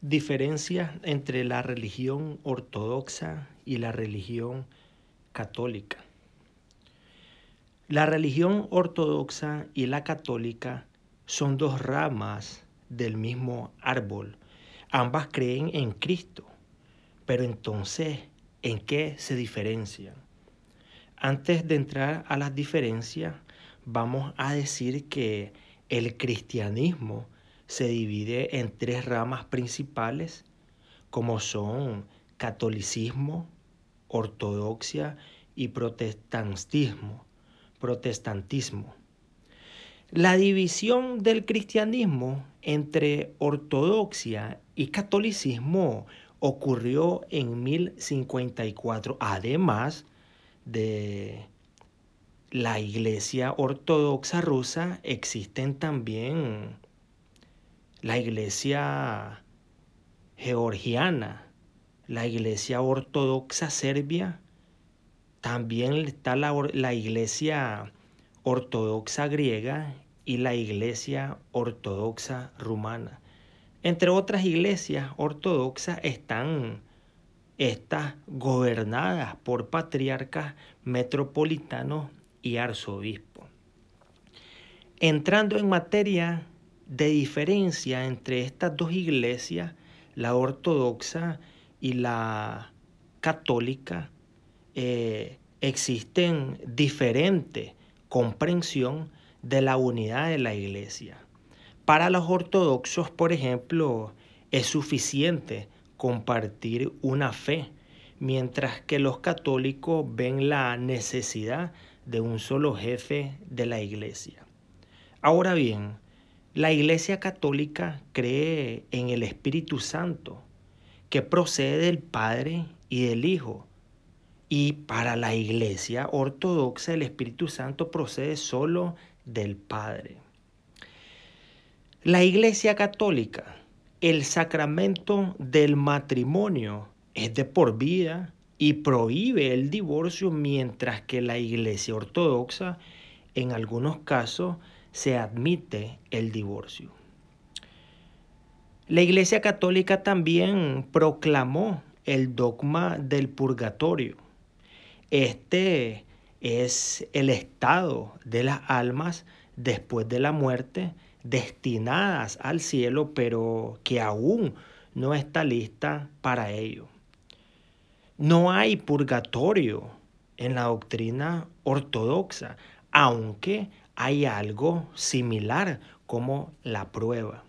Diferencias entre la religión ortodoxa y la religión católica. La religión ortodoxa y la católica son dos ramas del mismo árbol. Ambas creen en Cristo. Pero entonces, ¿en qué se diferencian? Antes de entrar a las diferencias, vamos a decir que el cristianismo se divide en tres ramas principales, como son catolicismo, ortodoxia y protestantismo. protestantismo. La división del cristianismo entre ortodoxia y catolicismo ocurrió en 1054, además de la iglesia ortodoxa rusa, existen también la iglesia georgiana, la iglesia ortodoxa serbia, también está la, la, iglesia ortodoxa griega y la iglesia ortodoxa rumana. Entre otras iglesias ortodoxas están estas gobernadas por patriarcas metropolitanos y arzobispos. Entrando en materia de diferencia entre estas dos iglesias, la ortodoxa y la católica, eh, existen diferentes comprensión de la unidad de la iglesia. Para los ortodoxos, por ejemplo, es suficiente compartir una fe, mientras que los católicos ven la necesidad de un solo jefe de la iglesia. Ahora bien, la Iglesia Católica cree en el Espíritu Santo, que procede del Padre y del Hijo. Y para la Iglesia Ortodoxa el Espíritu Santo procede solo del Padre. La Iglesia Católica, el sacramento del matrimonio es de por vida y prohíbe el divorcio, mientras que la Iglesia Ortodoxa en algunos casos se admite el divorcio. La Iglesia Católica también proclamó el dogma del purgatorio. Este es el estado de las almas después de la muerte destinadas al cielo, pero que aún no está lista para ello. No hay purgatorio en la doctrina ortodoxa, aunque hay algo similar como la prueba.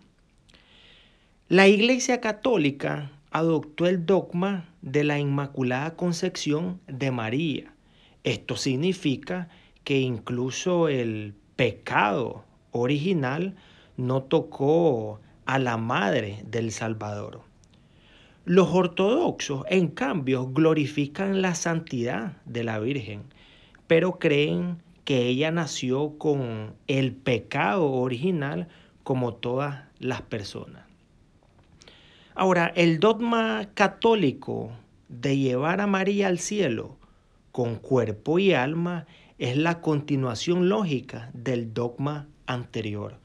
La Iglesia Católica adoptó el dogma de la Inmaculada Concepción de María. Esto significa que incluso el pecado original no tocó a la Madre del Salvador. Los ortodoxos, en cambio, glorifican la santidad de la Virgen, pero creen que ella nació con el pecado original como todas las personas. Ahora, el dogma católico de llevar a María al cielo con cuerpo y alma es la continuación lógica del dogma anterior.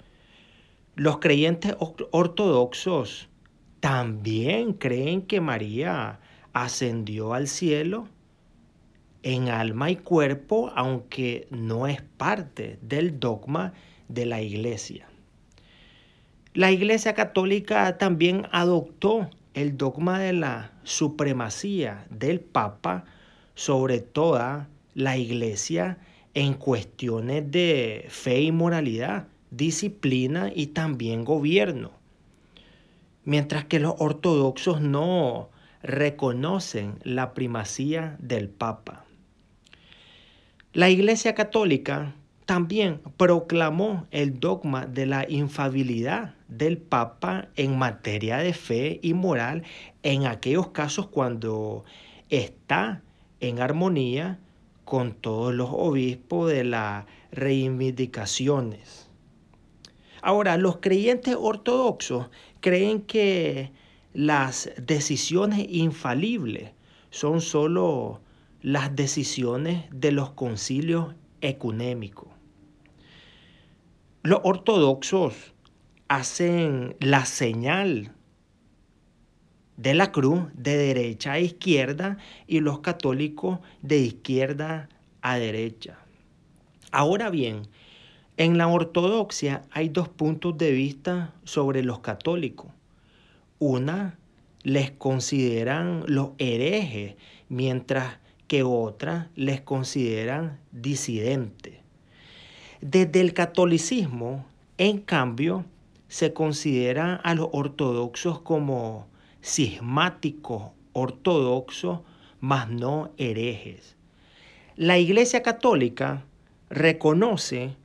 Los creyentes ortodoxos también creen que María ascendió al cielo en alma y cuerpo, aunque no es parte del dogma de la iglesia. La iglesia católica también adoptó el dogma de la supremacía del Papa sobre toda la iglesia en cuestiones de fe y moralidad, disciplina y también gobierno. Mientras que los ortodoxos no reconocen la primacía del Papa. La Iglesia Católica también proclamó el dogma de la infabilidad del Papa en materia de fe y moral en aquellos casos cuando está en armonía con todos los obispos de las reivindicaciones. Ahora, los creyentes ortodoxos creen que las decisiones infalibles son solo las decisiones de los concilios ecuménicos. Los ortodoxos hacen la señal de la cruz de derecha a izquierda y los católicos de izquierda a derecha. Ahora bien, en la ortodoxia hay dos puntos de vista sobre los católicos. Una les consideran los herejes, mientras que otra les consideran disidentes. Desde el catolicismo, en cambio, se considera a los ortodoxos como cismáticos ortodoxos, mas no herejes. La Iglesia Católica reconoce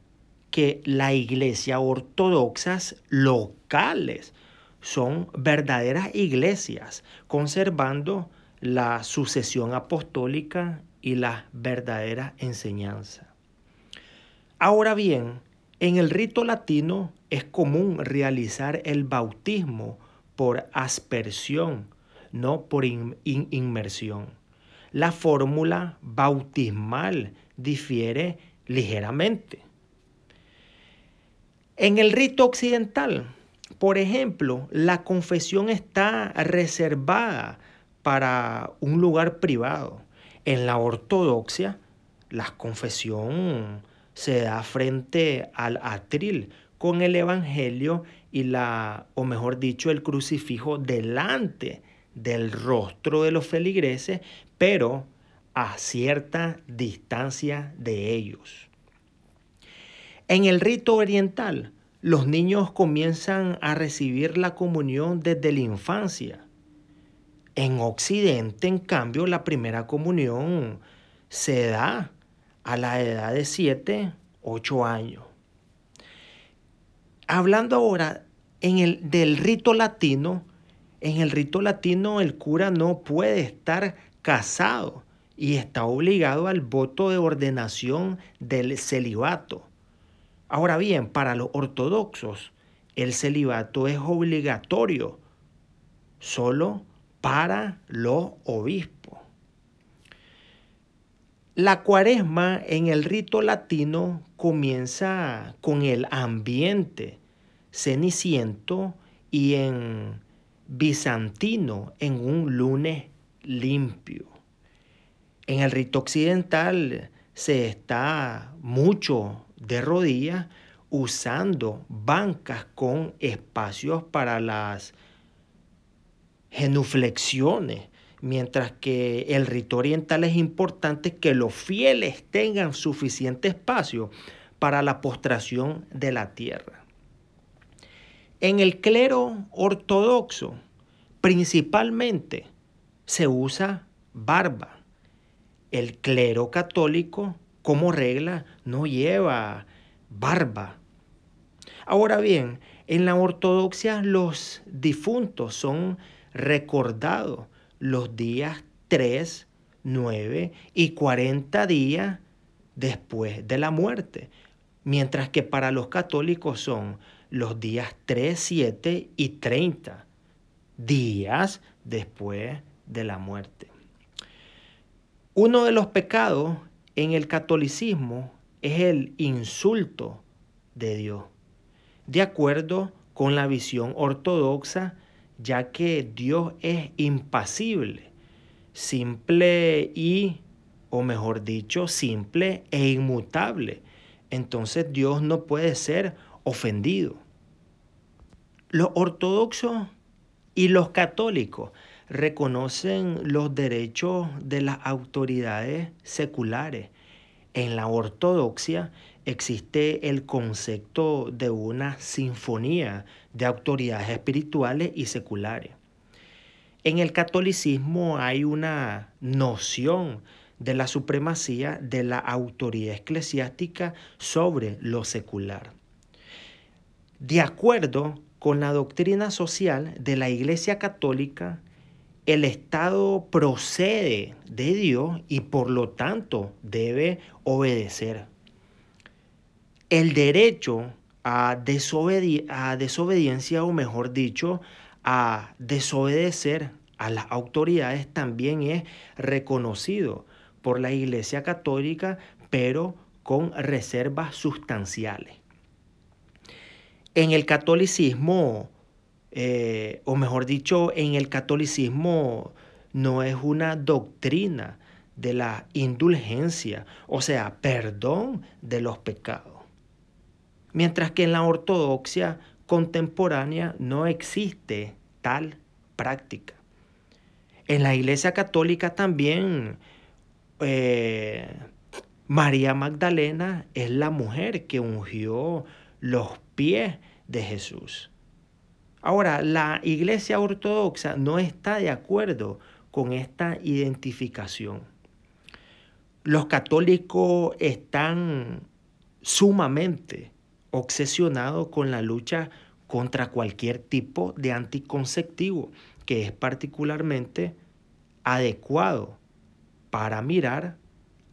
que la Iglesia ortodoxas locales son verdaderas iglesias, conservando la sucesión apostólica y la verdadera enseñanza. Ahora bien, en el rito latino es común realizar el bautismo por aspersión, no por inmersión. La fórmula bautismal difiere ligeramente. En el rito occidental, por ejemplo, la confesión está reservada para un lugar privado. En la ortodoxia, la confesión se da frente al atril con el evangelio y la, o mejor dicho, el crucifijo delante del rostro de los feligreses, pero a cierta distancia de ellos. En el rito oriental, los niños comienzan a recibir la comunión desde la infancia. En Occidente, en cambio, la primera comunión se da a la edad de 7, 8 años. Hablando ahora en el, del rito latino, en el rito latino el cura no puede estar casado y está obligado al voto de ordenación del celibato. Ahora bien, para los ortodoxos, el celibato es obligatorio solo para los obispos. La cuaresma en el rito latino comienza con el ambiente ceniciento y en bizantino en un lunes limpio. En el rito occidental se está mucho de rodillas usando bancas con espacios para las genuflexiones, mientras que el rito oriental es importante que los fieles tengan suficiente espacio para la postración de la tierra. En el clero ortodoxo, principalmente, se usa barba. El clero católico como regla no lleva barba. Ahora bien, en la ortodoxia los difuntos son recordados los días 3, 9 y 40 días después de la muerte, mientras que para los católicos son los días 3, 7 y 30 días después de la muerte. Uno de los pecados en el catolicismo es el insulto de Dios, de acuerdo con la visión ortodoxa, ya que Dios es impasible, simple y, o mejor dicho, simple e inmutable. Entonces Dios no puede ser ofendido. Los ortodoxos y los católicos reconocen los derechos de las autoridades seculares. En la ortodoxia existe el concepto de una sinfonía de autoridades espirituales y seculares. En el catolicismo hay una noción de la supremacía de la autoridad eclesiástica sobre lo secular. De acuerdo con la doctrina social de la Iglesia Católica, el Estado procede de Dios y por lo tanto debe obedecer. El derecho a, desobediencia, o mejor dicho, a desobedecer a las autoridades también es reconocido por la Iglesia Católica, pero con reservas sustanciales. En el catolicismo eh, o mejor dicho, en el catolicismo no es una doctrina de la indulgencia, o sea, perdón de los pecados. Mientras que en la ortodoxia contemporánea no existe tal práctica. En la Iglesia Católica también eh, María Magdalena es la mujer que ungió los pies de Jesús. Ahora, la Iglesia Ortodoxa no está de acuerdo con esta identificación. Los católicos están sumamente obsesionados con la lucha contra cualquier tipo de anticonceptivo que es particularmente adecuado para mirar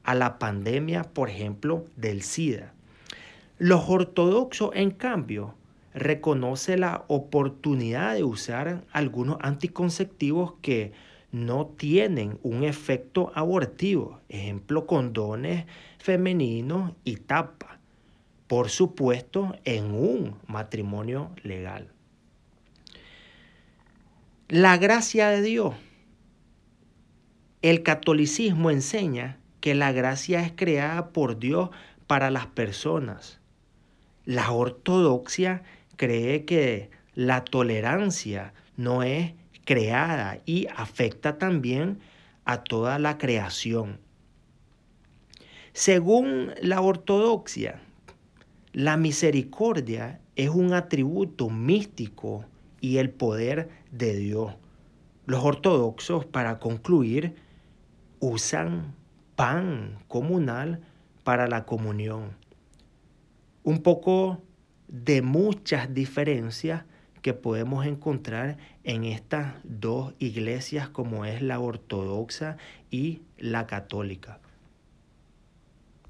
a la pandemia, por ejemplo, del SIDA. Los ortodoxos, en cambio, reconocen la oportunidad de usar algunos anticonceptivos que no tienen un efecto abortivo, ejemplo, condones femeninos y tapa, por supuesto, en un matrimonio legal. La gracia de Dios. El catolicismo enseña que la gracia es creada por Dios para las personas. La ortodoxia cree que la tolerancia no es creada y afecta también a toda la creación. Según la ortodoxia, la misericordia es un atributo místico y el poder de Dios. Los ortodoxos, para concluir, usan pan comunal para la comunión. Un poco de muchas diferencias que podemos encontrar en estas dos iglesias como es la ortodoxa y la católica.